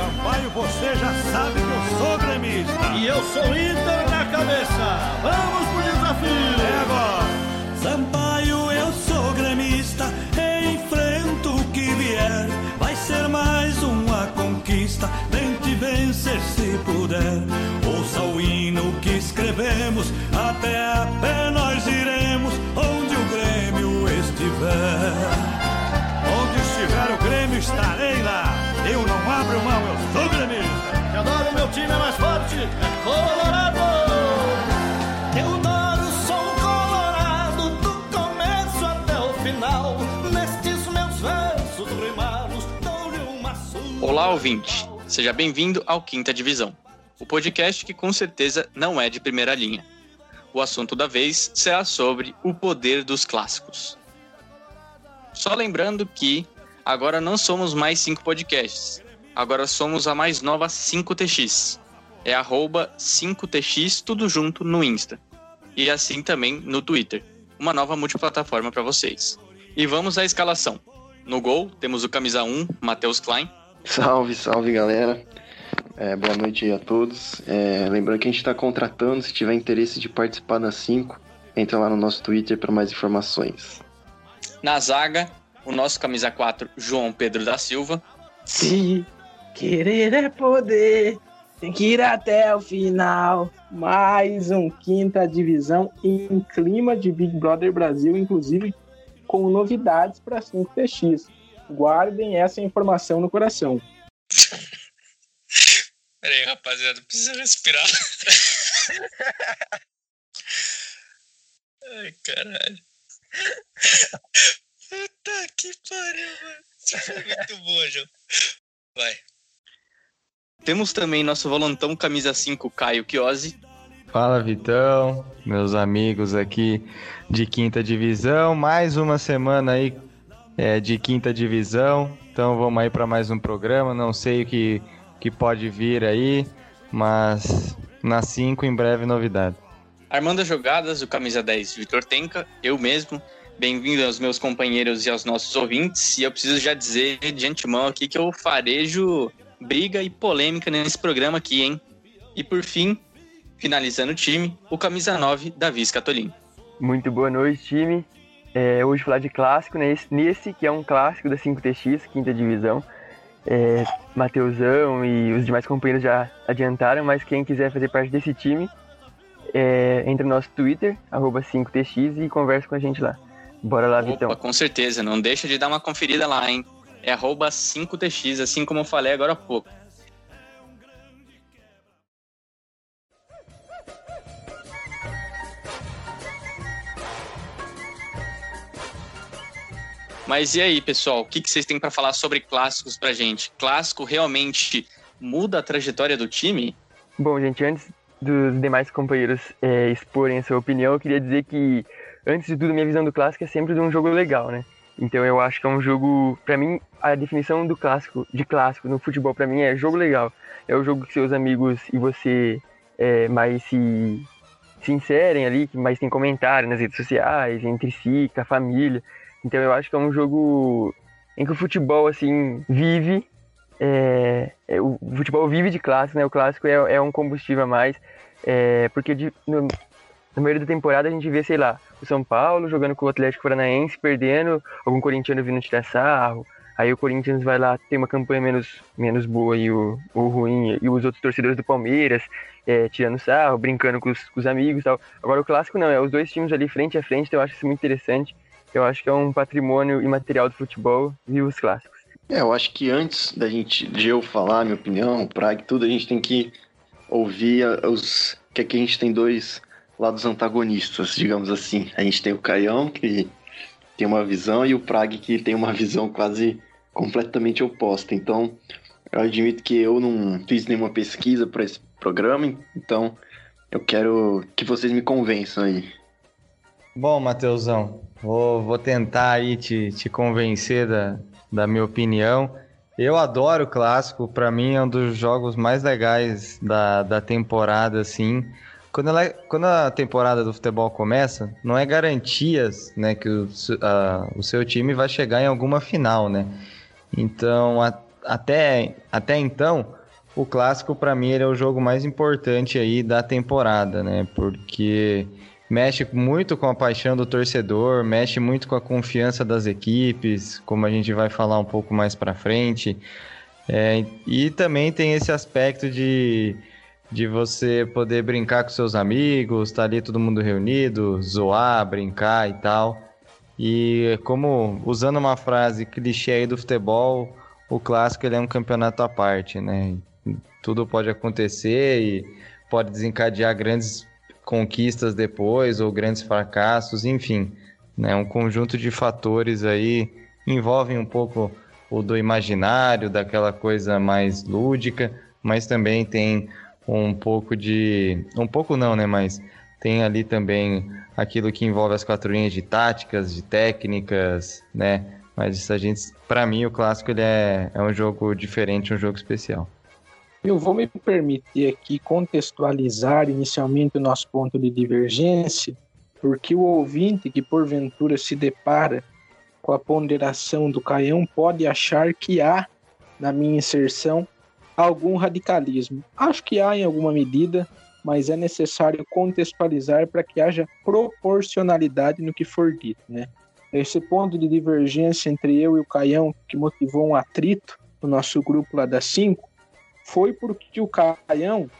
Sampaio, você já sabe que eu sou gremista. E eu sou Inter na cabeça. Vamos pro desafio. É agora. Sampaio, eu sou gremista. Enfrento o que vier. Vai ser mais uma conquista. Tente vencer se puder. Ouça o hino que escrevemos. Até a pé time é mais forte. É Colorado. Teodoro, sou colorado do começo até o final. Nestes meus versos rimados, dou-lhe uma surra. Olá, ouvinte. Seja bem-vindo ao Quinta Divisão, o podcast que com certeza não é de primeira linha. O assunto da vez será sobre o poder dos clássicos. Só lembrando que agora não somos mais cinco podcasts, agora somos a mais nova 5TX. É arroba 5TX tudo junto no Insta. E assim também no Twitter. Uma nova multiplataforma para vocês. E vamos à escalação. No gol, temos o camisa 1, Matheus Klein. Salve, salve galera. É, boa noite aí a todos. É, lembrando que a gente está contratando, se tiver interesse de participar das 5, entra lá no nosso Twitter para mais informações. Na zaga, o nosso camisa 4, João Pedro da Silva. Se querer é poder, tem que ir até o final. Mais um quinta divisão em clima de Big Brother Brasil, inclusive com novidades para 5TX. Guardem essa informação no coração. Pera aí, rapaziada, precisa respirar. Ai, caralho. Puta que pariu, mano. Isso foi muito boa, João. Vai. Temos também nosso volantão camisa 5, Caio Chiosi. Fala Vitão, meus amigos aqui de quinta divisão, mais uma semana aí é, de quinta divisão, então vamos aí para mais um programa, não sei o que, que pode vir aí, mas na 5 em breve novidade. Armando as jogadas, o camisa 10, Vitor Tenca, eu mesmo. Bem-vindo aos meus companheiros e aos nossos ouvintes. E eu preciso já dizer de antemão aqui que eu farejo briga e polêmica nesse programa aqui, hein? E por fim, finalizando o time, o camisa 9, Davi Scatolin. Muito boa noite, time. É, hoje falar de clássico, né? Esse, nesse que é um clássico da 5TX, quinta divisão. É, Mateusão e os demais companheiros já adiantaram, mas quem quiser fazer parte desse time, é, entra no nosso Twitter, 5TX, e conversa com a gente lá. Bora lá, Opa, Vitão. com certeza, não deixa de dar uma conferida lá, hein? É arroba 5TX, assim como eu falei agora há pouco. Mas e aí, pessoal? O que, que vocês têm para falar sobre clássicos pra gente? Clássico realmente muda a trajetória do time? Bom, gente, antes dos demais companheiros é, exporem a sua opinião, eu queria dizer que, antes de tudo, minha visão do clássico é sempre de um jogo legal, né? Então eu acho que é um jogo, pra mim, a definição do clássico, de clássico no futebol, pra mim, é jogo legal. É o jogo que seus amigos e você é, mais se, se inserem ali, que mais tem comentário nas redes sociais, entre si, com a família. Então eu acho que é um jogo em que o futebol, assim, vive. é, é, o futebol vive de clássico, né? O clássico é, é um combustível a mais. é, porque de, no, na maioria da temporada a gente vê, sei lá, o São Paulo jogando com o Atlético Paranaense, perdendo, algum corintiano vindo tirar sarro. Aí o Corinthians vai lá, tem uma campanha menos, menos boa e o, o ruim, e os outros torcedores do Palmeiras é, tirando sarro, brincando com os, com os amigos e tal. Agora o clássico não, é os dois times ali frente a frente, então eu acho isso muito interessante. Eu acho que é um patrimônio imaterial do futebol, viva os clássicos. É, eu acho que antes da gente, de eu falar minha opinião, Prague, tudo, a gente tem que ouvir os. que aqui a gente tem dois lados antagonistas, digamos assim. A gente tem o Caião, que tem uma visão, e o Prague, que tem uma visão quase completamente oposta. Então, eu admito que eu não fiz nenhuma pesquisa para esse programa, então eu quero que vocês me convençam aí. Bom, Mateusão, vou, vou tentar aí te, te convencer da, da minha opinião. Eu adoro o clássico, para mim é um dos jogos mais legais da, da temporada, assim. Quando, ela, quando a temporada do futebol começa, não é garantias né, que o, a- o seu time vai chegar em alguma final, né? Então, a- até, até então, o clássico para mim ele é o jogo mais importante aí da temporada, né? Porque mexe muito com a paixão do torcedor, mexe muito com a confiança das equipes, como a gente vai falar um pouco mais para frente. É, e também tem esse aspecto de, de você poder brincar com seus amigos, tá ali todo mundo reunido, zoar, brincar e tal. E como, usando uma frase clichê aí do futebol, o clássico ele é um campeonato à parte, né? Tudo pode acontecer e pode desencadear grandes conquistas depois ou grandes fracassos, enfim, né? Um conjunto de fatores aí envolvem um pouco o do imaginário, daquela coisa mais lúdica, mas também tem um pouco de, um pouco não, né? Mas tem ali também aquilo que envolve as quatro linhas de táticas, de técnicas, né? Mas a gente, para mim, o clássico ele é, é um jogo diferente, um jogo especial. Eu vou me permitir aqui contextualizar inicialmente o nosso ponto de divergência, porque o ouvinte que porventura se depara com a ponderação do Caião pode achar que há, na minha inserção, algum radicalismo. Acho que há em alguma medida, mas é necessário contextualizar para que haja proporcionalidade no que for dito, né? Esse ponto de divergência entre eu e o Caião, que motivou um atrito no nosso grupo lá das 5, foi porque o Caião,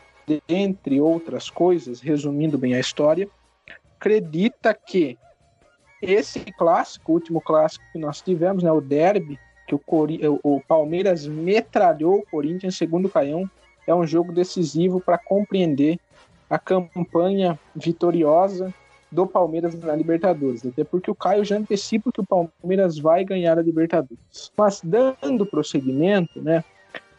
entre outras coisas, resumindo bem a história, acredita que esse clássico, o último clássico que nós tivemos, né, o derby, que o, Cori o Palmeiras metralhou o Corinthians, segundo o Caião, é um jogo decisivo para compreender a campanha vitoriosa do Palmeiras na Libertadores. Até porque o Caio já antecipa que o Palmeiras vai ganhar a Libertadores. Mas dando prosseguimento, né?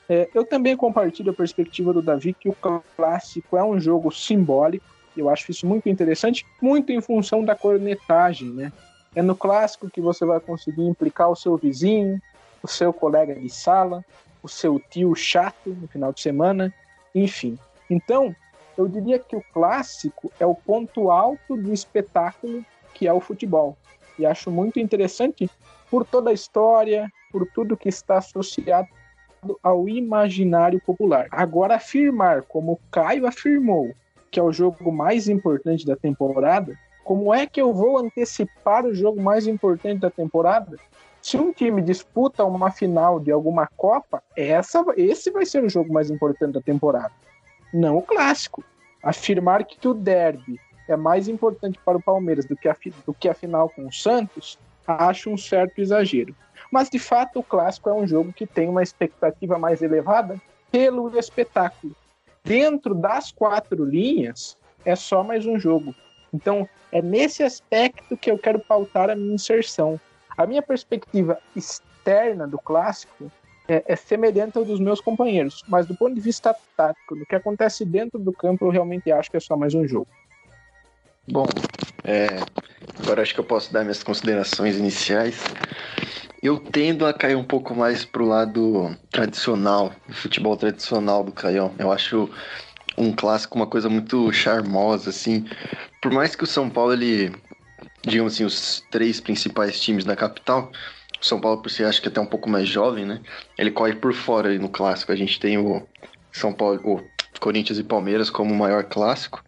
É, eu também compartilho a perspectiva do Davi que o clássico é um jogo simbólico. Eu acho isso muito interessante, muito em função da cornetagem, né? É no clássico que você vai conseguir implicar o seu vizinho, o seu colega de sala, o seu tio chato no final de semana, enfim. Então, eu diria que o clássico é o ponto alto do espetáculo que é o futebol. E acho muito interessante por toda a história, por tudo que está associado ao imaginário popular. Agora, afirmar, como Caio afirmou, que é o jogo mais importante da temporada, como é que eu vou antecipar o jogo mais importante da temporada? Se um time disputa uma final de alguma Copa, essa, esse vai ser o jogo mais importante da temporada, não o clássico. Afirmar que o derby é mais importante para o Palmeiras do que a, do que a final com o Santos, acho um certo exagero. Mas de fato o clássico é um jogo que tem uma expectativa mais elevada pelo espetáculo. Dentro das quatro linhas é só mais um jogo. Então é nesse aspecto que eu quero pautar a minha inserção. A minha perspectiva externa do clássico é, é, semelhante ao dos meus companheiros, mas do ponto de vista tático, do que acontece dentro do campo, eu realmente acho que é só mais um jogo. Bom, é, agora acho que eu posso dar minhas considerações iniciais. Eu tendo a cair um pouco mais pro lado tradicional, do futebol tradicional do Caião. Eu acho um clássico uma coisa muito charmosa, assim. Por mais que o São Paulo, ele, digamos assim, os três principais times da capital, o São Paulo, por ser acho que até um pouco mais jovem, né? Ele corre por fora ali no clássico. A gente tem o São Paulo, o Corinthians e Palmeiras como o maior clássico.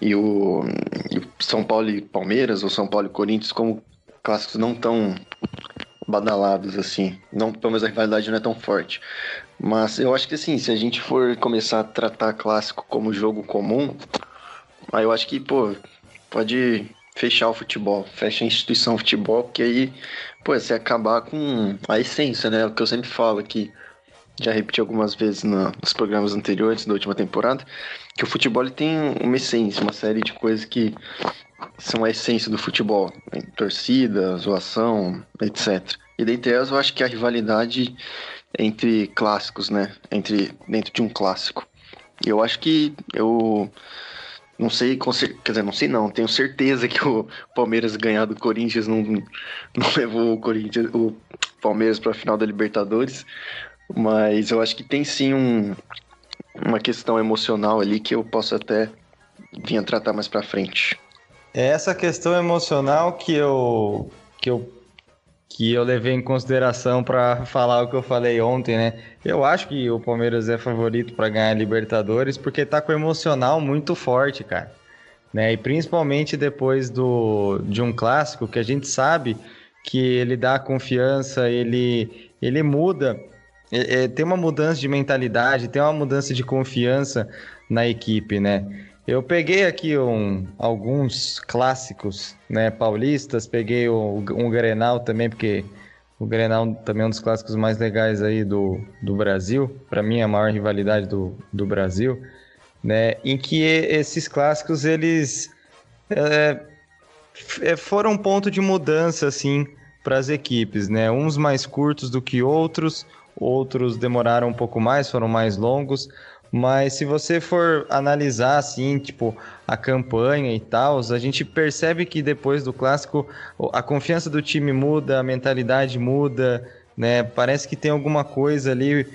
E o, e o São Paulo e Palmeiras, ou São Paulo e Corinthians como clássicos não tão badalados, assim. Não, pelo menos a rivalidade não é tão forte. Mas eu acho que assim, se a gente for começar a tratar clássico como jogo comum, aí eu acho que, pô, pode fechar o futebol, fecha a instituição futebol, porque aí, pô, você acabar com a essência, né? O que eu sempre falo aqui, já repeti algumas vezes no, nos programas anteriores da última temporada, que o futebol tem uma essência, uma série de coisas que são a essência do futebol. Né? Torcida, zoação, etc. E dentre elas eu acho que a rivalidade entre clássicos, né? Entre, dentro de um clássico. Eu acho que eu não sei, quer dizer, não sei não, tenho certeza que o Palmeiras ganhar do Corinthians não, não levou o Corinthians, o Palmeiras para a final da Libertadores, mas eu acho que tem sim um, uma questão emocional ali que eu posso até vir a tratar mais para frente. É essa questão emocional que eu, que eu que eu levei em consideração para falar o que eu falei ontem, né? Eu acho que o Palmeiras é favorito para ganhar a Libertadores porque tá com emocional muito forte, cara. Né? E principalmente depois do, de um clássico que a gente sabe que ele dá confiança, ele, ele muda, é, é, tem uma mudança de mentalidade, tem uma mudança de confiança na equipe, né? Eu peguei aqui um, alguns clássicos né, paulistas, peguei um Grenal também, porque o Grenal também é um dos clássicos mais legais aí do, do Brasil, para mim é a maior rivalidade do, do Brasil, né, em que esses clássicos eles é, é foram um ponto de mudança assim para as equipes, né, uns mais curtos do que outros, outros demoraram um pouco mais, foram mais longos, mas se você for analisar assim, tipo, a campanha e tal, a gente percebe que depois do clássico a confiança do time muda, a mentalidade muda, né? Parece que tem alguma coisa ali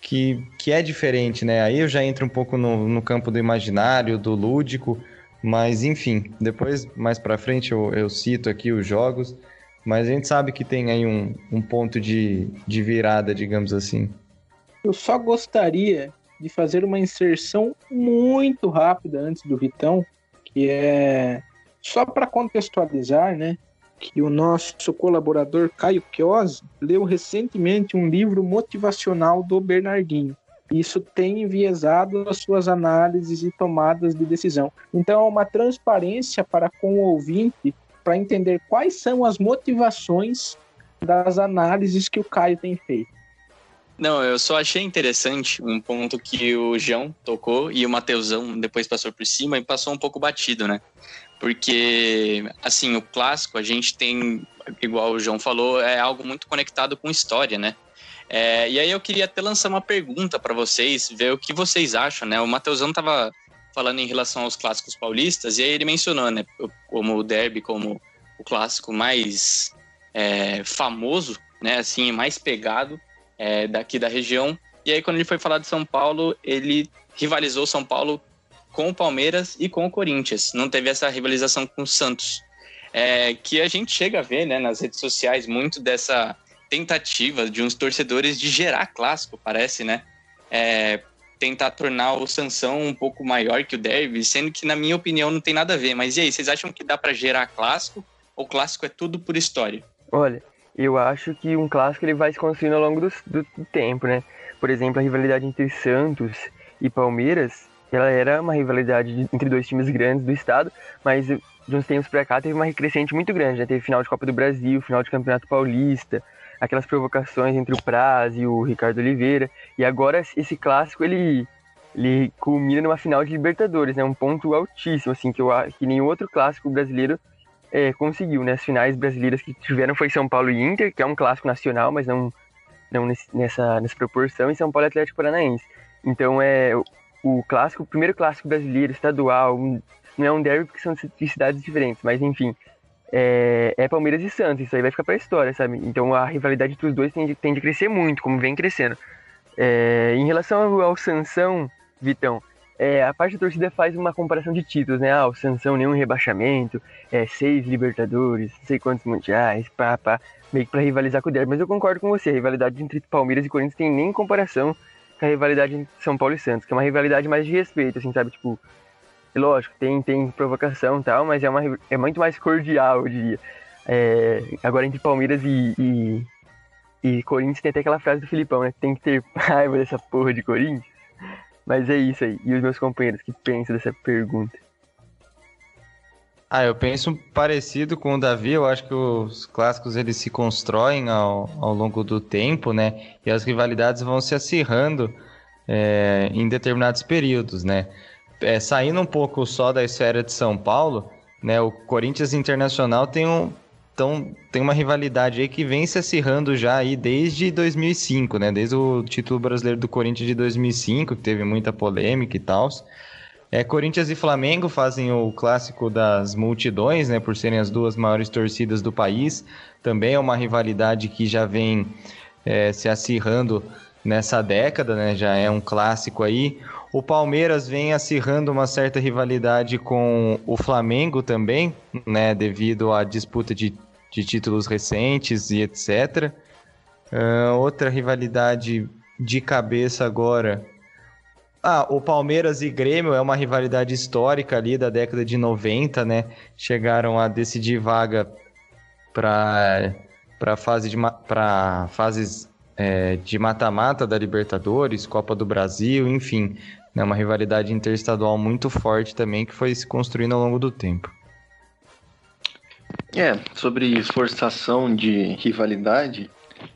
que, que é diferente, né? Aí eu já entro um pouco no, no campo do imaginário, do lúdico, mas enfim, depois mais para frente eu, eu cito aqui os jogos, mas a gente sabe que tem aí um, um ponto de, de virada, digamos assim. Eu só gostaria de fazer uma inserção muito rápida antes do Vitão, que é só para contextualizar, né? Que o nosso colaborador Caio Chiosi leu recentemente um livro motivacional do Bernardinho. Isso tem enviesado as suas análises e tomadas de decisão. Então, é uma transparência para com o ouvinte para entender quais são as motivações das análises que o Caio tem feito. Não, eu só achei interessante um ponto que o João tocou e o Mateusão depois passou por cima e passou um pouco batido, né? Porque, assim, o clássico a gente tem, igual o João falou, é algo muito conectado com história, né? É, e aí eu queria até lançar uma pergunta para vocês, ver o que vocês acham, né? O Mateusão tava falando em relação aos clássicos paulistas e aí ele mencionou, né? Como o derby, como o clássico mais é, famoso, né? Assim, mais pegado é, daqui da região. E aí, quando ele foi falar de São Paulo, ele rivalizou São Paulo com o Palmeiras e com o Corinthians. Não teve essa rivalização com o Santos. É, que a gente chega a ver né, nas redes sociais muito dessa tentativa de uns torcedores de gerar clássico, parece, né? É, tentar tornar o Sansão um pouco maior que o Derby, sendo que, na minha opinião, não tem nada a ver. Mas e aí, vocês acham que dá para gerar clássico? Ou clássico é tudo por história? Olha, eu acho que um clássico ele vai se construindo ao longo do, do, tempo, né? Por exemplo, a rivalidade entre Santos e Palmeiras, ela era uma rivalidade entre dois times grandes do estado, mas de uns tempos para cá teve uma recrescente muito grande, né? Teve final de Copa do Brasil, final de Campeonato Paulista, aquelas provocações entre o Praz e o Ricardo Oliveira, e agora esse clássico ele ele culmina numa final de Libertadores, né? Um ponto altíssimo, assim, que, eu, que nenhum outro clássico brasileiro é, conseguiu, né? As finais brasileiras que tiveram foi São Paulo e Inter, que é um clássico nacional, mas não, não nessa, nessa proporção, e São Paulo e Atlético Paranaense. Então é o, o clássico, o primeiro clássico brasileiro, estadual, não é um derby porque são de cidades diferentes, mas enfim, é, é, Palmeiras e Santos, isso aí vai ficar pra história, sabe? Então a rivalidade entre os dois tende, tende a crescer muito, como vem crescendo. É, em relação ao, ao Sansão, Vitão, é, a parte da torcida faz uma comparação de títulos, né? Ah, o Sansão nenhum rebaixamento, é, seis Libertadores, não sei quantos mundiais, pá, pá, meio que pra rivalizar com o Derby. Mas eu concordo com você, a rivalidade entre Palmeiras e Corinthians tem nem comparação com a rivalidade entre São Paulo e Santos, que é uma rivalidade mais de respeito, assim, sabe? Tipo, lógico, tem, tem provocação e tal, mas é, uma, é muito mais cordial, eu diria. É, agora, entre Palmeiras e, e, e Corinthians tem até aquela frase do Filipão, né? Tem que ter raiva dessa porra de Corinthians. Mas é isso aí. E os meus companheiros, que pensam dessa pergunta? Ah, eu penso parecido com o Davi. Eu acho que os clássicos eles se constroem ao, ao longo do tempo, né? E as rivalidades vão se acirrando é, em determinados períodos, né? É, saindo um pouco só da esfera de São Paulo, né? O Corinthians Internacional tem um, então tem uma rivalidade aí que vem se acirrando já aí desde 2005, né? Desde o título brasileiro do Corinthians de 2005, que teve muita polêmica e tal. É, Corinthians e Flamengo fazem o clássico das multidões, né? Por serem as duas maiores torcidas do país. Também é uma rivalidade que já vem é, se acirrando nessa década, né? Já é um clássico aí. O Palmeiras vem acirrando uma certa rivalidade com o Flamengo também, né? Devido à disputa de de títulos recentes e etc. Uh, outra rivalidade de cabeça agora. Ah, o Palmeiras e Grêmio é uma rivalidade histórica ali da década de 90, né? Chegaram a decidir vaga para para fase de para fases é, de mata-mata da Libertadores, Copa do Brasil, enfim, né, uma rivalidade interestadual muito forte também que foi se construindo ao longo do tempo. É, sobre forçação de rivalidade,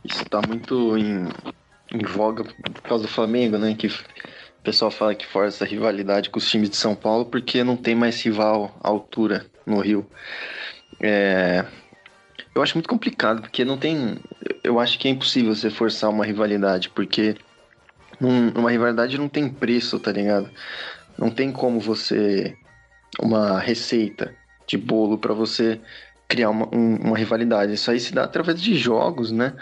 isso está muito em, em voga por causa do Flamengo, né? Que o pessoal fala que força a rivalidade com os times de São Paulo porque não tem mais rival à altura no Rio. É, eu acho muito complicado, porque não tem. Eu acho que é impossível você forçar uma rivalidade, porque uma rivalidade não tem preço, tá ligado? Não tem como você. Uma receita de bolo para você criar uma, um, uma rivalidade. Isso aí se dá através de jogos, né?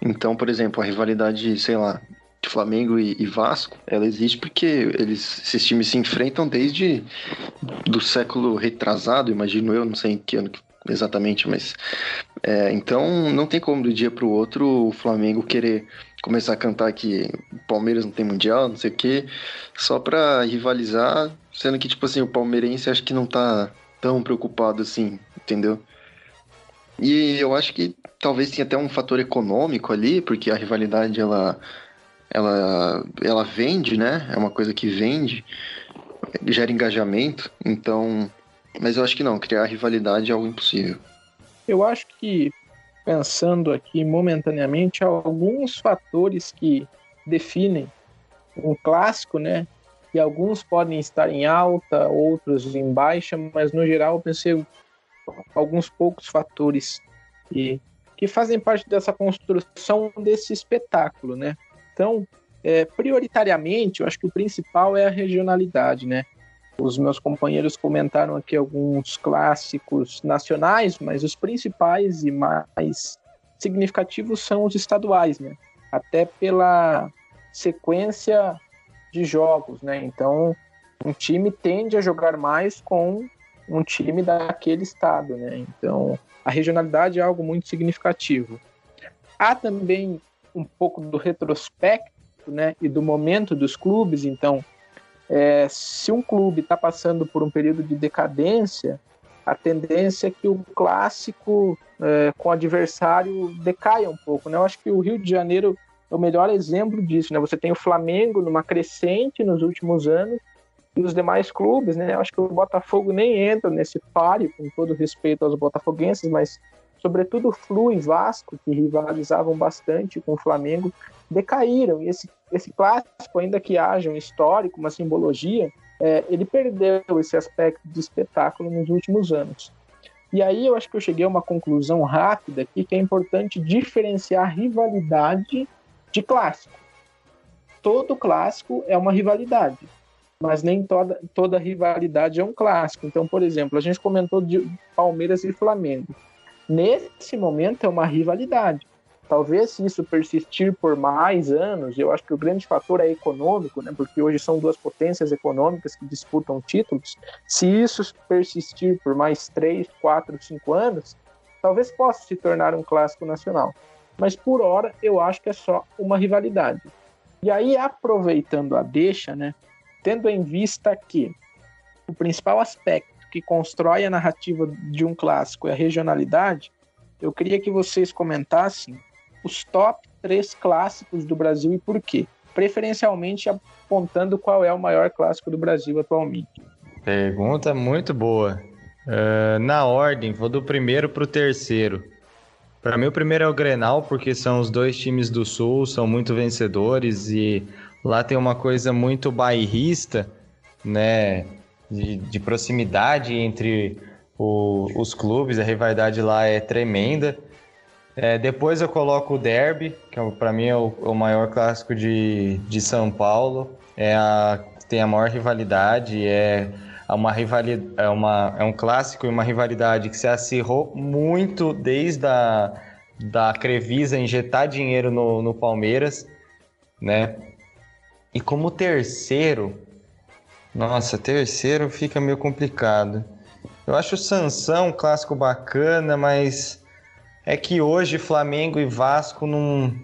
Então, por exemplo, a rivalidade, sei lá, de Flamengo e, e, Vasco, ela existe porque eles, esses times se enfrentam desde do século retrasado, imagino eu, não sei em que ano exatamente, mas é, então não tem como do dia para o outro o Flamengo querer começar a cantar que o Palmeiras não tem mundial, não sei o quê, só para rivalizar, sendo que tipo assim o palmeirense acho que não tá tão preocupado assim, entendeu? E eu acho que talvez tenha até um fator econômico ali, porque a rivalidade ela ela ela vende, né? É uma coisa que vende, gera engajamento, então mas eu acho que não, criar rivalidade é algo impossível. Eu acho que, pensando aqui momentaneamente, alguns fatores que definem um clássico, né? E alguns podem estar em alta, outros em baixa, mas no geral eu pensei alguns poucos fatores que, que fazem parte dessa construção desse espetáculo, né? Então, é, prioritariamente, eu acho que o principal é a regionalidade, né? Os meus companheiros comentaram aqui alguns clássicos nacionais, mas os principais e mais significativos são os estaduais, né? Até pela sequência de jogos, né? Então, um time tende a jogar mais com um time daquele estado, né? Então, a regionalidade é algo muito significativo. Há também um pouco do retrospecto, né, e do momento dos clubes, então, é, se um clube está passando por um período de decadência, a tendência é que o clássico é, com o adversário decaia um pouco. Né? Eu acho que o Rio de Janeiro o melhor exemplo disso. Né? Você tem o Flamengo numa crescente nos últimos anos e os demais clubes. Né? Acho que o Botafogo nem entra nesse páreo, com todo respeito aos botafoguenses, mas sobretudo Flu e Vasco, que rivalizavam bastante com o Flamengo, decaíram. E esse, esse clássico, ainda que haja um histórico, uma simbologia, é, ele perdeu esse aspecto de espetáculo nos últimos anos. E aí eu acho que eu cheguei a uma conclusão rápida aqui que é importante diferenciar rivalidade de clássico. Todo clássico é uma rivalidade, mas nem toda, toda rivalidade é um clássico. Então, por exemplo, a gente comentou de Palmeiras e Flamengo. Nesse momento é uma rivalidade. Talvez se isso persistir por mais anos, eu acho que o grande fator é econômico, né? Porque hoje são duas potências econômicas que disputam títulos. Se isso persistir por mais três, quatro, cinco anos, talvez possa se tornar um clássico nacional. Mas por hora eu acho que é só uma rivalidade. E aí, aproveitando a deixa, né? Tendo em vista que o principal aspecto que constrói a narrativa de um clássico é a regionalidade, eu queria que vocês comentassem os top três clássicos do Brasil e por quê. Preferencialmente apontando qual é o maior clássico do Brasil atualmente. Pergunta muito boa. Uh, na ordem, vou do primeiro para o terceiro. Para mim, o primeiro é o Grenal, porque são os dois times do Sul, são muito vencedores e lá tem uma coisa muito bairrista, né? De, de proximidade entre o, os clubes, a rivalidade lá é tremenda. É, depois eu coloco o Derby, que é, para mim é o, o, maior clássico de, de São Paulo. É a, tem a maior rivalidade, é uma rivalidade, é, uma, é um clássico e uma rivalidade que se acirrou muito desde a da Crevisa injetar dinheiro no, no Palmeiras, né? E como terceiro, nossa, terceiro fica meio complicado. Eu acho o Sansão um clássico bacana, mas é que hoje Flamengo e Vasco não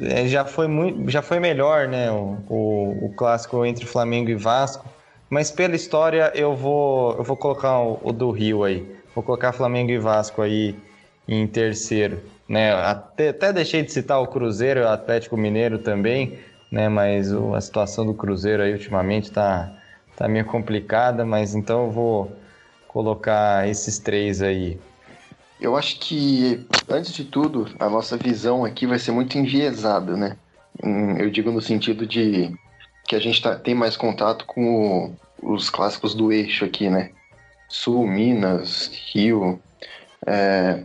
é, já foi muito, já foi melhor, né? O, o, o, clássico entre Flamengo e Vasco. Mas pela história eu vou eu vou colocar o, o, do Rio aí. Vou colocar Flamengo e Vasco aí em terceiro, né? Até, até deixei de citar o Cruzeiro, o Atlético Mineiro também, né? Mas o, a situação do Cruzeiro aí ultimamente tá tá meio complicada, mas então eu vou colocar esses três aí. Eu acho que, antes de tudo, a nossa visão aqui vai ser muito enviesada, né? Eu digo no sentido de que a gente tá, tem mais contato com o, os clássicos do eixo aqui, né? Sul, Minas, Rio. É...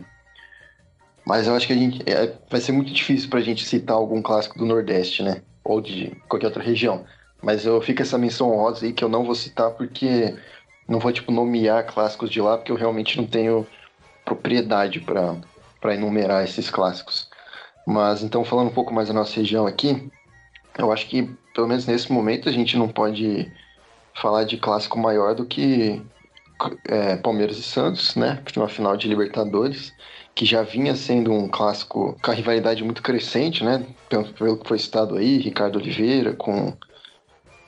Mas eu acho que a gente é, vai ser muito difícil para a gente citar algum clássico do Nordeste, né? Ou de qualquer outra região. Mas eu fico essa menção honrosa aí que eu não vou citar porque não vou tipo nomear clássicos de lá porque eu realmente não tenho propriedade para enumerar esses clássicos. Mas então, falando um pouco mais da nossa região aqui, eu acho que, pelo menos nesse momento, a gente não pode falar de clássico maior do que é, Palmeiras e Santos, né? Uma final de Libertadores, que já vinha sendo um clássico com a rivalidade muito crescente, né? Pelo, pelo que foi citado aí, Ricardo Oliveira, com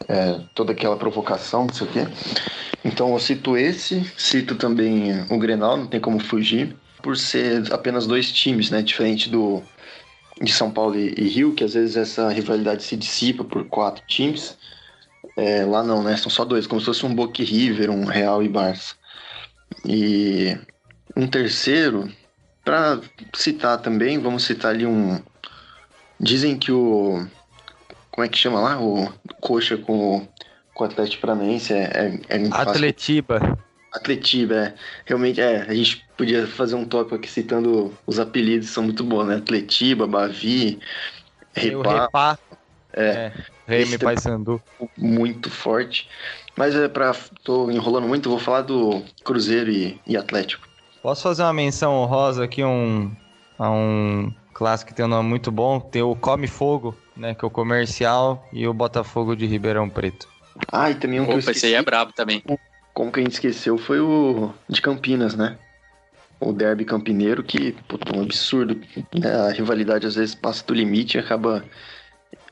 é, toda aquela provocação, não sei o quê. Então eu cito esse, cito também o Grenal, não tem como fugir, por ser apenas dois times, né? Diferente do de São Paulo e, e Rio, que às vezes essa rivalidade se dissipa por quatro times. É, lá não, né? São só dois, como se fosse um Boca River, um Real e Barça. E um terceiro, para citar também, vamos citar ali um. Dizem que o. Como é que chama lá? O Coxa com o com o Atlético Paranaense é, é, é Atletiba. Atletiba, é. Realmente, é. A gente podia fazer um tópico aqui citando os apelidos, são muito bons, né? Atletiba, Bavi, Repá. Repá. É. é. Remy Paysandu. Muito forte. Mas é pra. tô enrolando muito, vou falar do Cruzeiro e, e Atlético. Posso fazer uma menção honrosa aqui um, a um clássico que tem um nome muito bom? Tem o Come Fogo, né? Que é o comercial, e o Botafogo de Ribeirão Preto. Ah, e também um Opa, que eu esqueci. esse aí é brabo também. Como que a gente esqueceu foi o de Campinas, né? O derby campineiro, que, puta, um absurdo. Né? A rivalidade às vezes passa do limite e acaba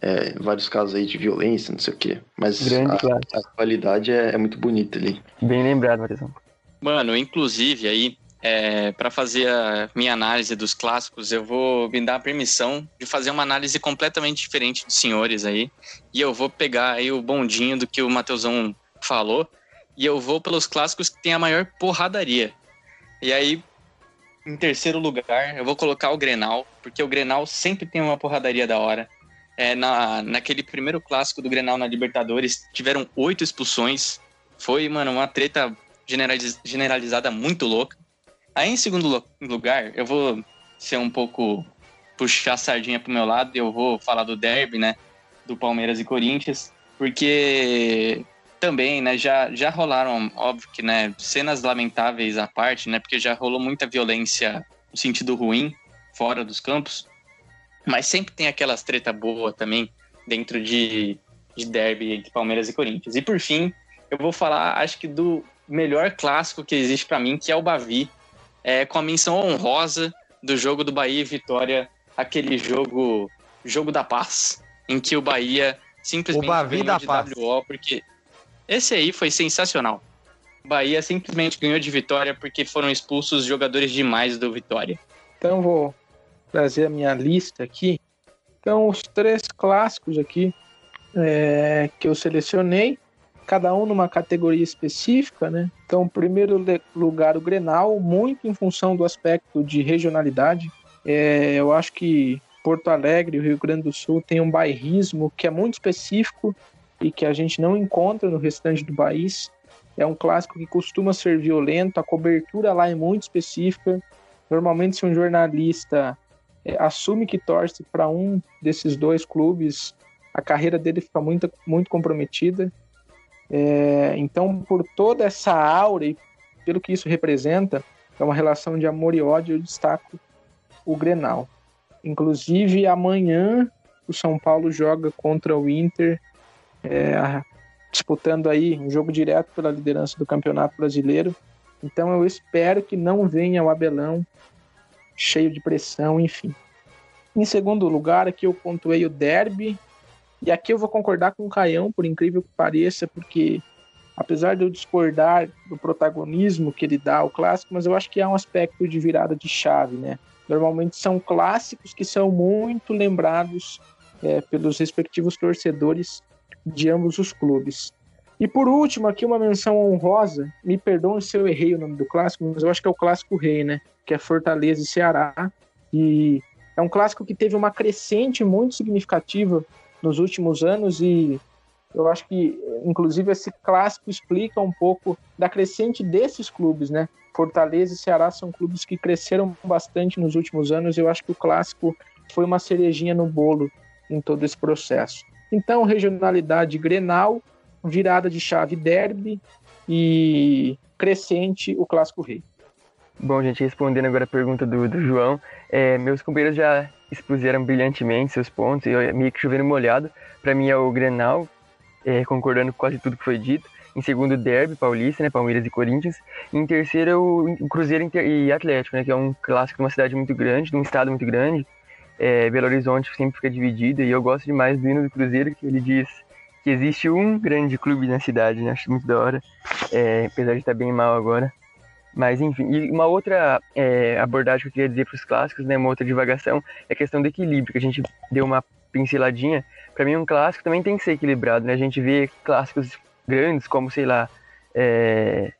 é, vários casos aí de violência, não sei o quê. Mas Grande, a, claro. a rivalidade é, é, muito bonita ali. Bem lembrado, Matheusão. Mano, inclusive aí, é, para fazer a minha análise dos clássicos, eu vou me dar a permissão de fazer uma análise completamente diferente dos senhores aí. E eu vou pegar aí o bondinho do que o Matheusão falou. E eu vou pelos clássicos que tem a maior porradaria. E aí, em terceiro lugar, eu vou colocar o Grenal, porque o Grenal sempre tem uma porradaria da hora. É, na, naquele primeiro clássico do Grenal na Libertadores, tiveram oito expulsões. Foi, mano, uma treta generalizada muito louca. Aí, em segundo lugar, eu vou ser um pouco puxar a sardinha pro meu lado e eu vou falar do derby, né? Do Palmeiras e Corinthians, porque também, né, já, já rolaram, óbvio que, né, cenas lamentáveis à parte, né, porque já rolou muita violência no sentido ruim, fora dos campos, mas sempre tem aquelas treta boa também dentro de, de derby entre Palmeiras e Corinthians. E por fim, eu vou falar, acho que do melhor clássico que existe para mim, que é o Bavi, é, com a menção honrosa do jogo do Bahia e Vitória, aquele jogo jogo da paz, em que o Bahia simplesmente o Bavi de paz. WO, porque esse aí foi sensacional. Bahia simplesmente ganhou de Vitória porque foram expulsos jogadores demais do Vitória. Então vou trazer a minha lista aqui. Então os três clássicos aqui é, que eu selecionei cada um numa categoria específica, né? Então, primeiro lugar, o Grenal, muito em função do aspecto de regionalidade. É, eu acho que Porto Alegre, o Rio Grande do Sul, tem um bairrismo que é muito específico e que a gente não encontra no restante do país. É um clássico que costuma ser violento, a cobertura lá é muito específica. Normalmente, se um jornalista é, assume que torce para um desses dois clubes, a carreira dele fica muito, muito comprometida. É, então, por toda essa aura e pelo que isso representa, é uma relação de amor e ódio, eu destaco o Grenal. Inclusive, amanhã o São Paulo joga contra o Inter, é, disputando aí um jogo direto pela liderança do Campeonato Brasileiro. Então, eu espero que não venha o Abelão cheio de pressão, enfim. Em segundo lugar, aqui eu pontuei o derby, e aqui eu vou concordar com o Caião, por incrível que pareça, porque apesar de eu discordar do protagonismo que ele dá ao clássico, mas eu acho que há um aspecto de virada de chave, né? Normalmente são clássicos que são muito lembrados é, pelos respectivos torcedores de ambos os clubes. E por último, aqui uma menção honrosa. Me perdoem se eu errei o nome do clássico, mas eu acho que é o clássico rei, né? Que é Fortaleza e Ceará. E é um clássico que teve uma crescente muito significativa nos últimos anos e eu acho que, inclusive, esse clássico explica um pouco da crescente desses clubes, né? Fortaleza e Ceará são clubes que cresceram bastante nos últimos anos. E eu acho que o clássico foi uma cerejinha no bolo em todo esse processo. Então, regionalidade Grenal, virada de chave derby e crescente o clássico rei. Bom, gente, respondendo agora a pergunta do, do João, é, meus companheiros já expuseram brilhantemente seus pontos, e meio que chovendo molhado. Para mim é o Grenal, é, concordando com quase tudo que foi dito. Em segundo, Derby Paulista, né, Palmeiras e Corinthians. E em terceiro, o Cruzeiro e Atlético, né, que é um clássico de uma cidade muito grande, de um estado muito grande. É, Belo Horizonte sempre fica dividida e eu gosto demais do hino do Cruzeiro, que ele diz que existe um grande clube na cidade, né? Acho muito da hora, é, apesar de estar bem mal agora. Mas enfim, e uma outra é, abordagem que eu queria dizer para os clássicos, né, uma outra divagação, é a questão do equilíbrio, que a gente deu uma pinceladinha. Para mim, um clássico também tem que ser equilibrado, né? A gente vê clássicos grandes, como, sei lá, é,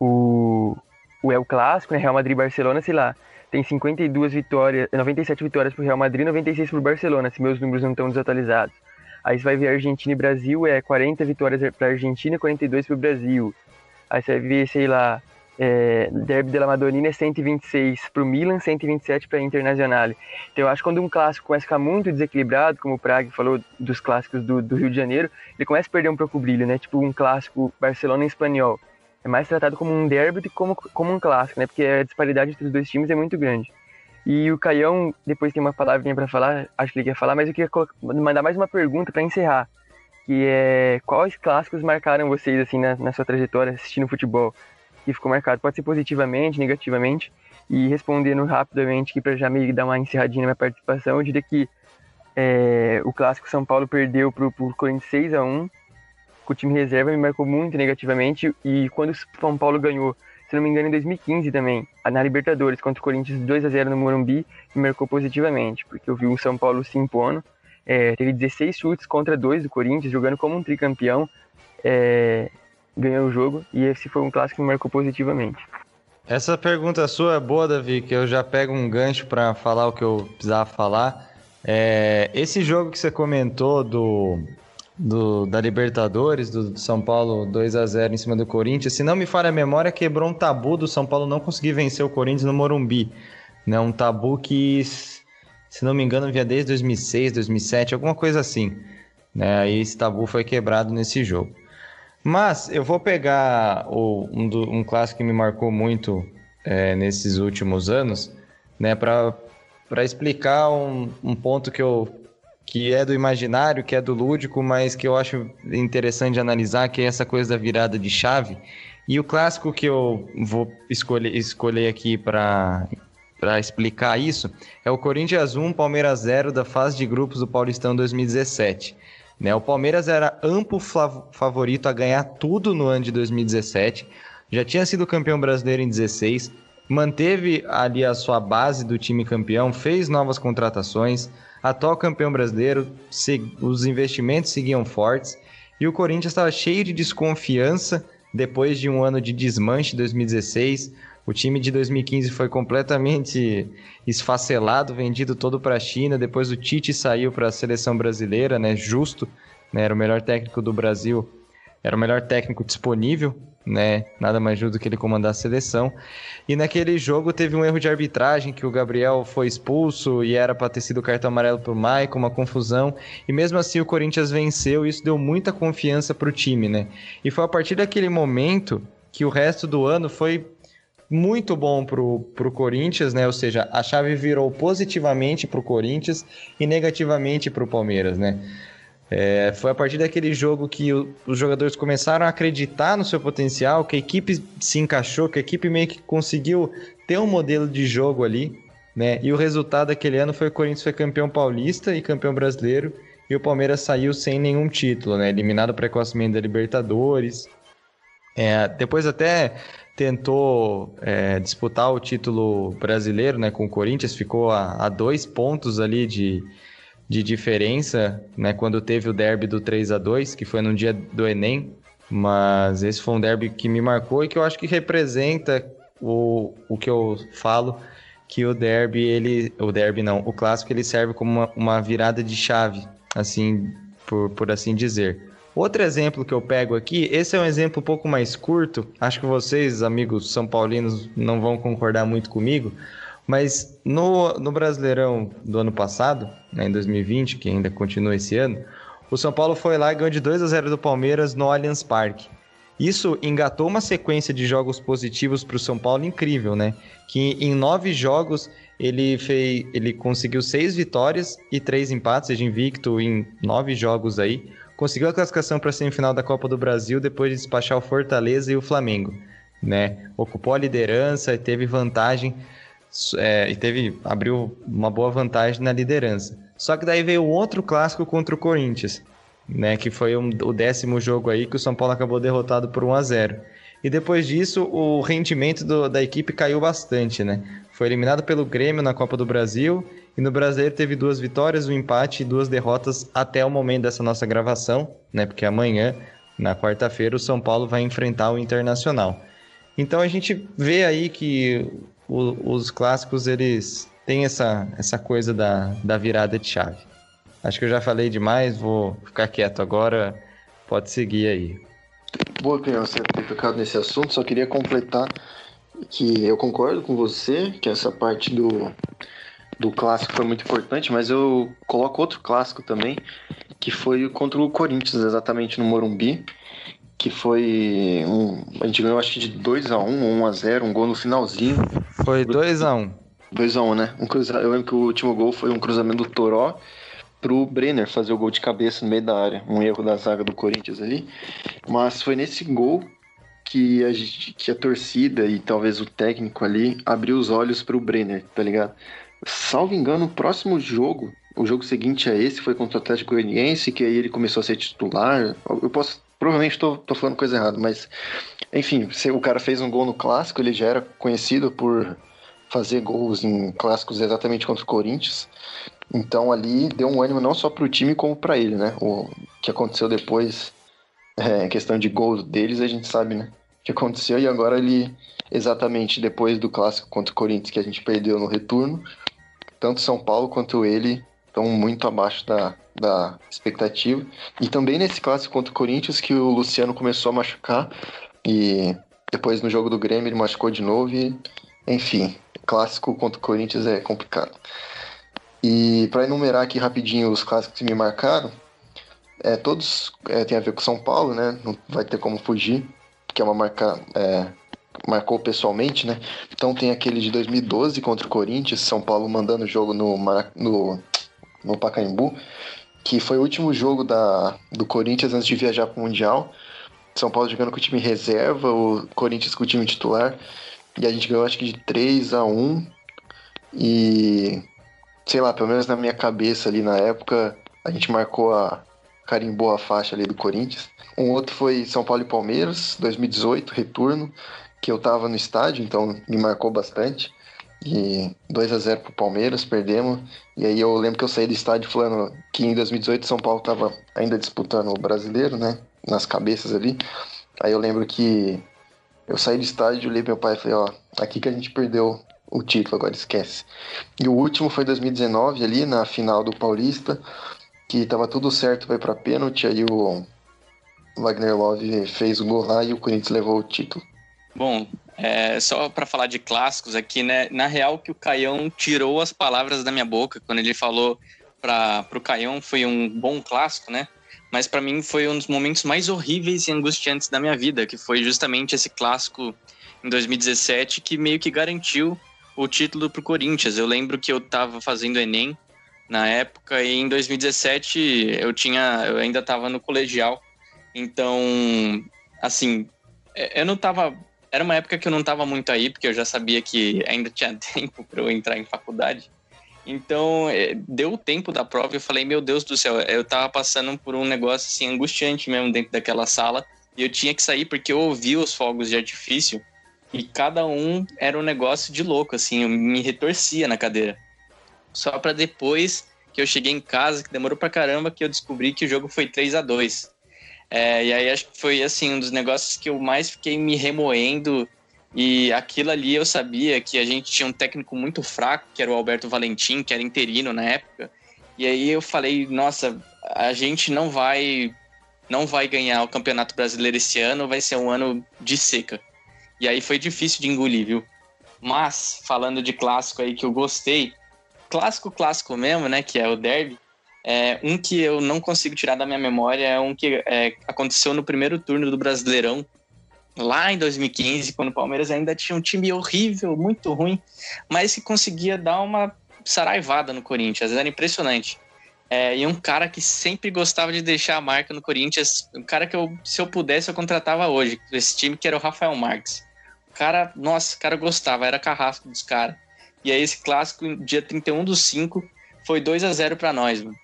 o, o El Clássico, né, Real Madrid Barcelona, sei lá, tem 52 vitórias, 97 vitórias para o Real Madrid, 96 para o Barcelona, se meus números não estão desatualizados. Aí você vai ver Argentina e Brasil, é 40 vitórias para a Argentina e 42 para o Brasil. Aí você vai ver, sei lá, é, Derby de la Madonina é 126 para o Milan, 127 para a Internacional. Então eu acho que quando um clássico começa a ficar muito desequilibrado, como o Prague falou dos clássicos do, do Rio de Janeiro, ele começa a perder um pouco o brilho, né? Tipo um clássico Barcelona e Espanhol é mais tratado como um derby do que como, como um clássico, né? Porque a disparidade entre os dois times é muito grande. E o Caião, depois tem uma palavrinha para falar, acho que ele quer falar, mas eu queria mandar mais uma pergunta para encerrar, que é quais clássicos marcaram vocês assim na, na sua trajetória assistindo futebol? Que ficou marcado, pode ser positivamente, negativamente, e respondendo rapidamente aqui para já me dar uma encerradinha na minha participação, eu diria que é, o clássico São Paulo perdeu para o Corinthians 6 a 1 com o time reserva me marcou muito negativamente. E quando o São Paulo ganhou, se não me engano, em 2015 também, na Libertadores, contra o Corinthians 2 a 0 no Morumbi, me marcou positivamente, porque eu vi o São Paulo se impondo. É, teve 16 chutes contra dois do Corinthians, jogando como um tricampeão. É, ganhou o jogo e esse foi um clássico que me marcou positivamente. Essa pergunta sua é boa, Davi, que eu já pego um gancho para falar o que eu precisava falar. É, esse jogo que você comentou do do, da Libertadores, do São Paulo 2 a 0 em cima do Corinthians. Se não me falha a memória, quebrou um tabu do São Paulo não conseguir vencer o Corinthians no Morumbi. Né? Um tabu que, se não me engano, vinha desde 2006, 2007, alguma coisa assim. Né? Aí esse tabu foi quebrado nesse jogo. Mas eu vou pegar o, um, do, um clássico que me marcou muito é, nesses últimos anos, né, para explicar um, um ponto que eu que é do imaginário, que é do lúdico, mas que eu acho interessante analisar, que é essa coisa da virada de chave. E o clássico que eu vou escolher, escolher aqui para para explicar isso é o Corinthians 1, Palmeiras 0 da fase de grupos do Paulistão 2017. Né? O Palmeiras era amplo favorito a ganhar tudo no ano de 2017, já tinha sido campeão brasileiro em 16, manteve ali a sua base do time campeão, fez novas contratações, atual campeão brasileiro, os investimentos seguiam fortes e o Corinthians estava cheio de desconfiança depois de um ano de desmanche 2016. O time de 2015 foi completamente esfacelado, vendido todo para a China. Depois o Tite saiu para a seleção brasileira, né? Justo, né? era o melhor técnico do Brasil, era o melhor técnico disponível né? Nada mais justo do que ele comandar a seleção. E naquele jogo teve um erro de arbitragem que o Gabriel foi expulso e era para ter sido cartão amarelo pro Maicon, uma confusão. E mesmo assim o Corinthians venceu e isso deu muita confiança pro time, né? E foi a partir daquele momento que o resto do ano foi muito bom pro, pro Corinthians, né? Ou seja, a chave virou positivamente pro Corinthians e negativamente pro Palmeiras, né? É, foi a partir daquele jogo que o, os jogadores começaram a acreditar no seu potencial, que a equipe se encaixou, que a equipe meio que conseguiu ter um modelo de jogo ali, né? E o resultado daquele ano foi o Corinthians foi campeão paulista e campeão brasileiro, e o Palmeiras saiu sem nenhum título, né? Eliminado precocemente da Libertadores. É, depois até tentou é, disputar o título brasileiro né, com o Corinthians, ficou a, a dois pontos ali de, de diferença, né, quando teve o derby do 3 a 2 que foi no dia do Enem, mas esse foi um derby que me marcou e que eu acho que representa o, o que eu falo, que o derby, ele, o derby não, o clássico ele serve como uma, uma virada de chave, assim, por, por assim dizer. Outro exemplo que eu pego aqui, esse é um exemplo um pouco mais curto, acho que vocês, amigos são paulinos, não vão concordar muito comigo, mas no, no Brasileirão do ano passado, né, em 2020, que ainda continua esse ano, o São Paulo foi lá e ganhou de 2 a 0 do Palmeiras no Allianz Parque. Isso engatou uma sequência de jogos positivos para o São Paulo incrível, né? Que em nove jogos ele fez, ele conseguiu seis vitórias e três empates, seja invicto em nove jogos aí conseguiu a classificação para a semifinal da Copa do Brasil depois de despachar o Fortaleza e o Flamengo, né? Ocupou a liderança e teve vantagem é, e teve abriu uma boa vantagem na liderança. Só que daí veio outro clássico contra o Corinthians, né? Que foi um, o décimo jogo aí que o São Paulo acabou derrotado por 1 a 0. E depois disso, o rendimento do, da equipe caiu bastante, né? Foi eliminado pelo Grêmio na Copa do Brasil e no Brasileiro teve duas vitórias, um empate e duas derrotas até o momento dessa nossa gravação, né? Porque amanhã, na quarta-feira, o São Paulo vai enfrentar o Internacional. Então a gente vê aí que o, os clássicos eles têm essa, essa coisa da, da virada de chave. Acho que eu já falei demais, vou ficar quieto agora. Pode seguir aí. Boa, Cleão, você ter ficado nesse assunto. Só queria completar que eu concordo com você que essa parte do do clássico foi muito importante, mas eu coloco outro clássico também, que foi contra o Corinthians, exatamente no Morumbi, que foi um, a gente ganhou acho que de 2 a 1, 1 a 0, um gol no finalzinho. Foi 2 a 1. 2 a 1, né? Um cruza... Eu lembro que o último gol foi um cruzamento do Toró pro Brenner fazer o gol de cabeça no meio da área, um erro da zaga do Corinthians ali. Mas foi nesse gol que a, gente, que a torcida e talvez o técnico ali abriu os olhos pro Brenner, tá ligado? Salvo engano, o próximo jogo, o jogo seguinte a esse, foi contra o Atlético Goianiense, que aí ele começou a ser titular. Eu posso. Provavelmente estou falando coisa errada, mas. Enfim, o cara fez um gol no clássico, ele já era conhecido por fazer gols em clássicos exatamente contra o Corinthians. Então ali deu um ânimo não só para o time como para ele, né? O que aconteceu depois, é, questão de gols deles, a gente sabe, né? O que aconteceu e agora ele, exatamente depois do clássico contra o Corinthians que a gente perdeu no retorno, tanto São Paulo quanto ele estão muito abaixo da, da expectativa. E também nesse clássico contra o Corinthians que o Luciano começou a machucar e depois no jogo do Grêmio ele machucou de novo e, enfim, clássico contra o Corinthians é complicado. E para enumerar aqui rapidinho os clássicos que me marcaram, é, todos é, tem a ver com São Paulo, né? Não vai ter como fugir, que é uma marca é, marcou pessoalmente, né? Então tem aquele de 2012 contra o Corinthians, São Paulo mandando o jogo no, no, no Pacaembu, que foi o último jogo da, do Corinthians antes de viajar para o Mundial. São Paulo jogando com o time reserva, o Corinthians com o time titular. E a gente ganhou acho que de 3 a 1 E sei lá, pelo menos na minha cabeça ali na época, a gente marcou a. carimbou a faixa ali do Corinthians. Um outro foi São Paulo e Palmeiras, 2018, retorno que eu tava no estádio, então me marcou bastante. E 2 a 0 pro Palmeiras, perdemos. E aí eu lembro que eu saí do estádio falando que em 2018 São Paulo tava ainda disputando o brasileiro, né? Nas cabeças ali. Aí eu lembro que eu saí do estádio, olhei pro meu pai e falei, ó, aqui que a gente perdeu o título, agora esquece. E o último foi 2019 ali, na final do Paulista, que tava tudo certo, foi pra pênalti, aí o Wagner Love fez o gol lá e o Corinthians levou o título. Bom, é, só para falar de clássicos aqui, né? Na real, que o Caião tirou as palavras da minha boca quando ele falou para o Caião foi um bom clássico, né? Mas para mim foi um dos momentos mais horríveis e angustiantes da minha vida, que foi justamente esse clássico em 2017 que meio que garantiu o título para o Corinthians. Eu lembro que eu estava fazendo Enem na época e em 2017 eu tinha, eu ainda estava no colegial. Então, assim, é, eu não estava era uma época que eu não estava muito aí, porque eu já sabia que ainda tinha tempo para eu entrar em faculdade. Então, é, deu o tempo da prova e eu falei, meu Deus do céu, eu tava passando por um negócio assim angustiante mesmo dentro daquela sala e eu tinha que sair porque eu ouvi os fogos de artifício e cada um era um negócio de louco, assim, eu me retorcia na cadeira. Só para depois que eu cheguei em casa, que demorou pra caramba, que eu descobri que o jogo foi 3 a 2 é, E aí acho que foi, assim, um dos negócios que eu mais fiquei me remoendo e aquilo ali eu sabia que a gente tinha um técnico muito fraco, que era o Alberto Valentim, que era interino na época. E aí eu falei, nossa, a gente não vai não vai ganhar o Campeonato Brasileiro esse ano, vai ser um ano de seca. E aí foi difícil de engolir, viu? Mas, falando de clássico aí que eu gostei, clássico, clássico mesmo, né, que é o Derby, é, um que eu não consigo tirar da minha memória é um que é, aconteceu no primeiro turno do Brasileirão, lá em 2015, quando o Palmeiras ainda tinha um time horrível, muito ruim, mas que conseguia dar uma saraivada no Corinthians, era impressionante. É, e um cara que sempre gostava de deixar a marca no Corinthians, um cara que eu, se eu pudesse, eu contratava hoje, esse time que era o Rafael Marques. O cara, nossa, o cara gostava, era carrasco dos caras. E aí esse clássico, dia 31 do 5, foi 2 a 0 para nós, mano.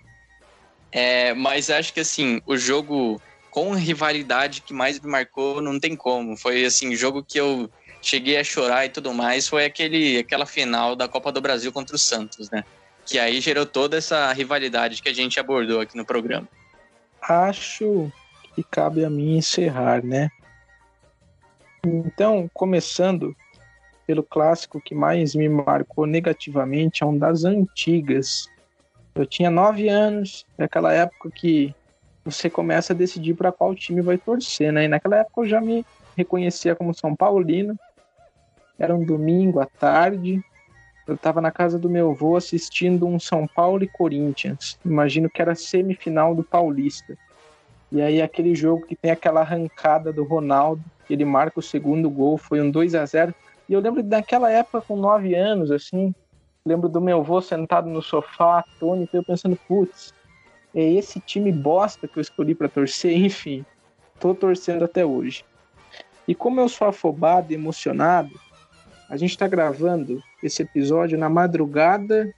É, mas acho que assim, o jogo com rivalidade que mais me marcou, não tem como. Foi assim, jogo que eu cheguei a chorar e tudo mais, foi aquele aquela final da Copa do Brasil contra o Santos, né? Que aí gerou toda essa rivalidade que a gente abordou aqui no programa. Acho que cabe a mim encerrar, né? Então, começando pelo clássico que mais me marcou negativamente, é um das antigas. Eu tinha nove anos, naquela época que você começa a decidir para qual time vai torcer, né? E naquela época eu já me reconhecia como São Paulino. Era um domingo à tarde. Eu estava na casa do meu avô assistindo um São Paulo e Corinthians. Imagino que era semifinal do Paulista. E aí aquele jogo que tem aquela arrancada do Ronaldo, ele marca o segundo gol, foi um 2 a 0 E eu lembro daquela época com nove anos, assim, lembro do meu avô sentado no sofá, atônito, eu pensando, putz, é esse time bosta que eu escolhi para torcer, enfim, tô torcendo até hoje. E como eu sou afobado e emocionado, a gente está gravando esse episódio na madrugada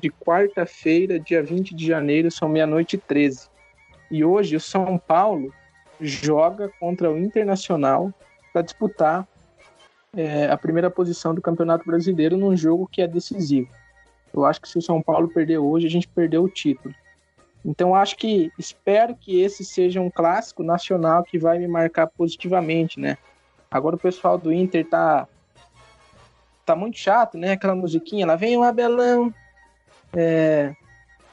de quarta-feira, dia 20 de janeiro, são meia-noite e 13. E hoje o São Paulo joga contra o Internacional para disputar é, a primeira posição do Campeonato Brasileiro num jogo que é decisivo. Eu acho que se o São Paulo perder hoje, a gente perdeu o título. Então acho que espero que esse seja um clássico nacional que vai me marcar positivamente, né? Agora o pessoal do Inter tá tá muito chato, né? Aquela musiquinha, lá vem o Abelão, é,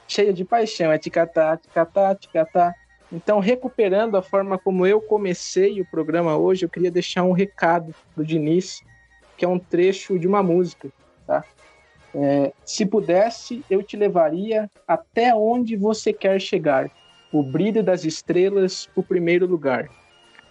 cheia de paixão, é ticatá, ticatá, ticatá. Então, recuperando a forma como eu comecei o programa hoje, eu queria deixar um recado do Diniz, que é um trecho de uma música? É, se pudesse, eu te levaria até onde você quer chegar, o brilho das estrelas, o primeiro lugar.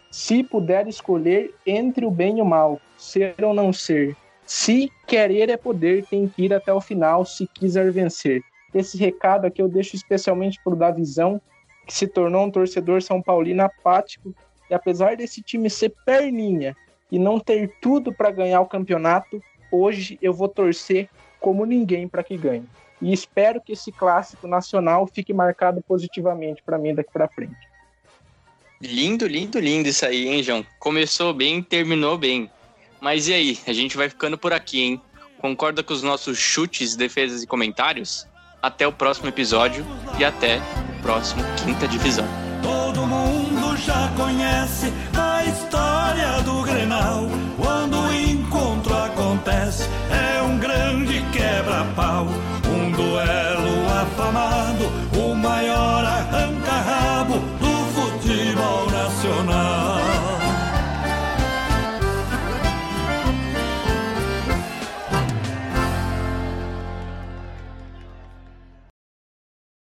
Se puder escolher entre o bem e o mal, ser ou não ser, se querer é poder, tem que ir até o final se quiser vencer. Esse recado aqui eu deixo especialmente para o Davizão, que se tornou um torcedor São Paulino apático, e apesar desse time ser perninha e não ter tudo para ganhar o campeonato, hoje eu vou torcer como ninguém para que ganhe. E espero que esse clássico nacional fique marcado positivamente para mim daqui para frente. Lindo, lindo, lindo isso aí, hein, João? Começou bem, terminou bem. Mas e aí? A gente vai ficando por aqui, hein? Concorda com os nossos chutes, defesas e comentários? Até o próximo episódio e até o próximo Quinta Divisão. Todo mundo já conhece a história do Grenal. pau, um duelo afamado